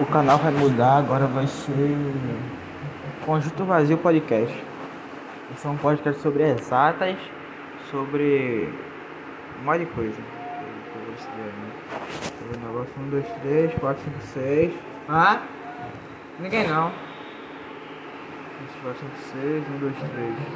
O canal vai mudar, agora vai ser Conjunto Vazio Podcast. Esse é um podcast sobre exatas, sobre um monte de coisa. Sobre o negócio 1, 2, 3, 4, 5, 6. Ah? Ninguém não. 4, 5, 6, 1, 2, 3.